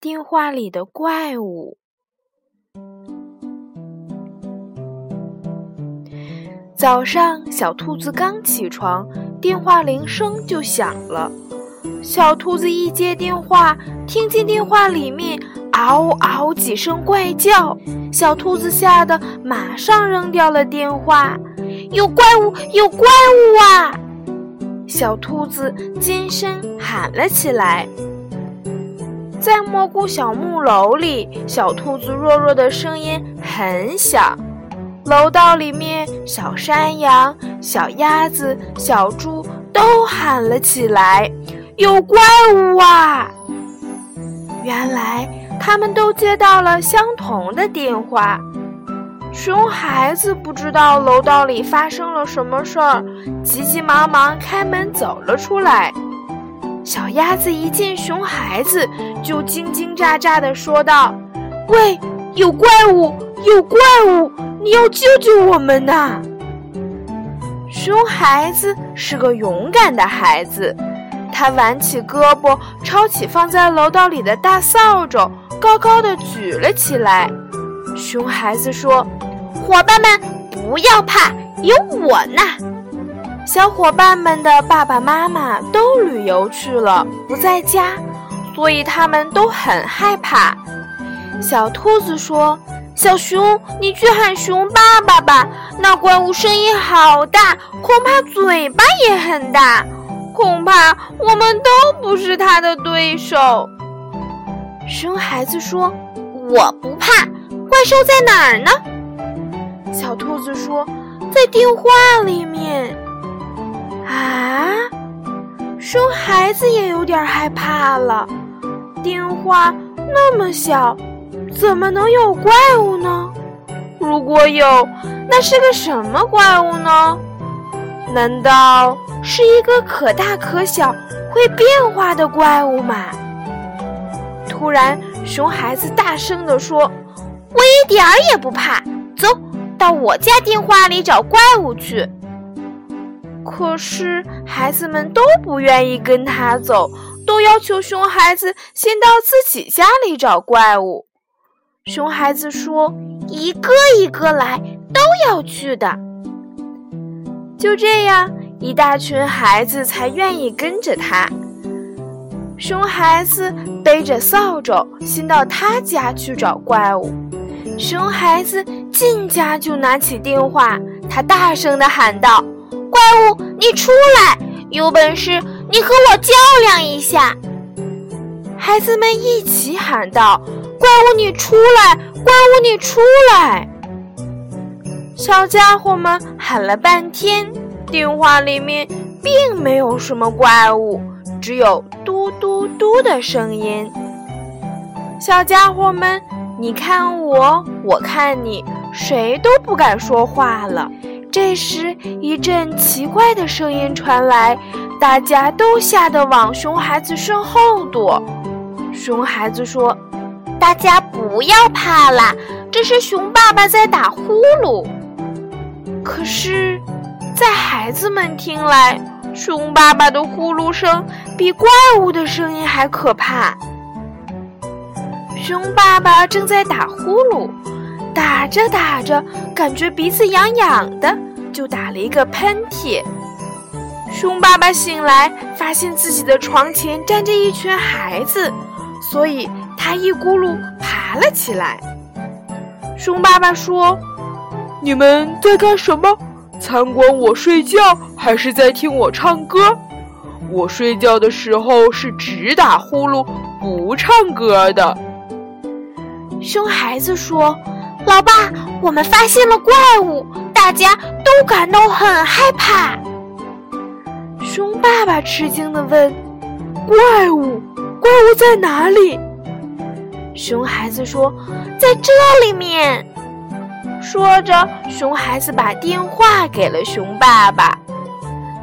电话里的怪物。早上，小兔子刚起床，电话铃声就响了。小兔子一接电话，听见电话里面嗷嗷几声怪叫，小兔子吓得马上扔掉了电话。有怪物！有怪物啊！小兔子尖声喊了起来。在蘑菇小木楼里，小兔子弱弱的声音很小。楼道里面，小山羊、小鸭子、小猪都喊了起来：“有怪物啊！”原来，他们都接到了相同的电话。熊孩子不知道楼道里发生了什么事儿，急急忙忙开门走了出来。小鸭子一见熊孩子，就叽叽喳喳地说道：“喂，有怪物，有怪物！你要救救我们呐！”熊孩子是个勇敢的孩子，他挽起胳膊，抄起放在楼道里的大扫帚，高高的举了起来。熊孩子说：“伙伴们，不要怕，有我呢！”小伙伴们的爸爸妈妈都旅游去了，不在家，所以他们都很害怕。小兔子说：“小熊，你去喊熊爸爸吧，那怪物声音好大，恐怕嘴巴也很大，恐怕我们都不是他的对手。”熊孩子说：“我不怕，怪兽在哪儿呢？”小兔子说：“在电话里面。”啊，熊孩子也有点害怕了。电话那么小，怎么能有怪物呢？如果有，那是个什么怪物呢？难道是一个可大可小、会变化的怪物吗？突然，熊孩子大声地说：“我一点儿也不怕，走到我家电话里找怪物去。”可是孩子们都不愿意跟他走，都要求熊孩子先到自己家里找怪物。熊孩子说：“一个一个来，都要去的。”就这样，一大群孩子才愿意跟着他。熊孩子背着扫帚，先到他家去找怪物。熊孩子进家就拿起电话，他大声地喊道。怪物，你出来！有本事你和我较量一下！孩子们一起喊道：“怪物，你出来！怪物，你出来！”小家伙们喊了半天，电话里面并没有什么怪物，只有嘟嘟嘟的声音。小家伙们，你看我，我看你，谁都不敢说话了。这时，一阵奇怪的声音传来，大家都吓得往熊孩子身后躲。熊孩子说：“大家不要怕啦，这是熊爸爸在打呼噜。”可是，在孩子们听来，熊爸爸的呼噜声比怪物的声音还可怕。熊爸爸正在打呼噜。打着打着，感觉鼻子痒痒的，就打了一个喷嚏。熊爸爸醒来，发现自己的床前站着一群孩子，所以他一咕噜爬了起来。熊爸爸说：“你们在干什么？参观我睡觉，还是在听我唱歌？我睡觉的时候是只打呼噜，不唱歌的。”熊孩子说。老爸，我们发现了怪物，大家都感到很害怕。熊爸爸吃惊地问：“怪物？怪物在哪里？”熊孩子说：“在这里面。”说着，熊孩子把电话给了熊爸爸。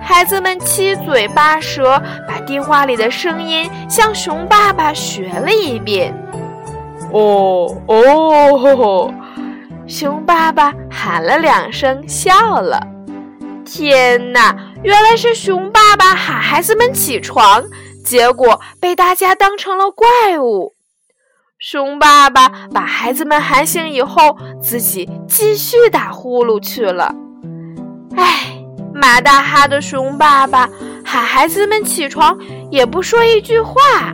孩子们七嘴八舌，把电话里的声音向熊爸爸学了一遍。哦哦，吼吼熊爸爸喊了两声，笑了。天哪，原来是熊爸爸喊孩子们起床，结果被大家当成了怪物。熊爸爸把孩子们喊醒以后，自己继续打呼噜去了。唉，马大哈的熊爸爸喊孩子们起床，也不说一句话。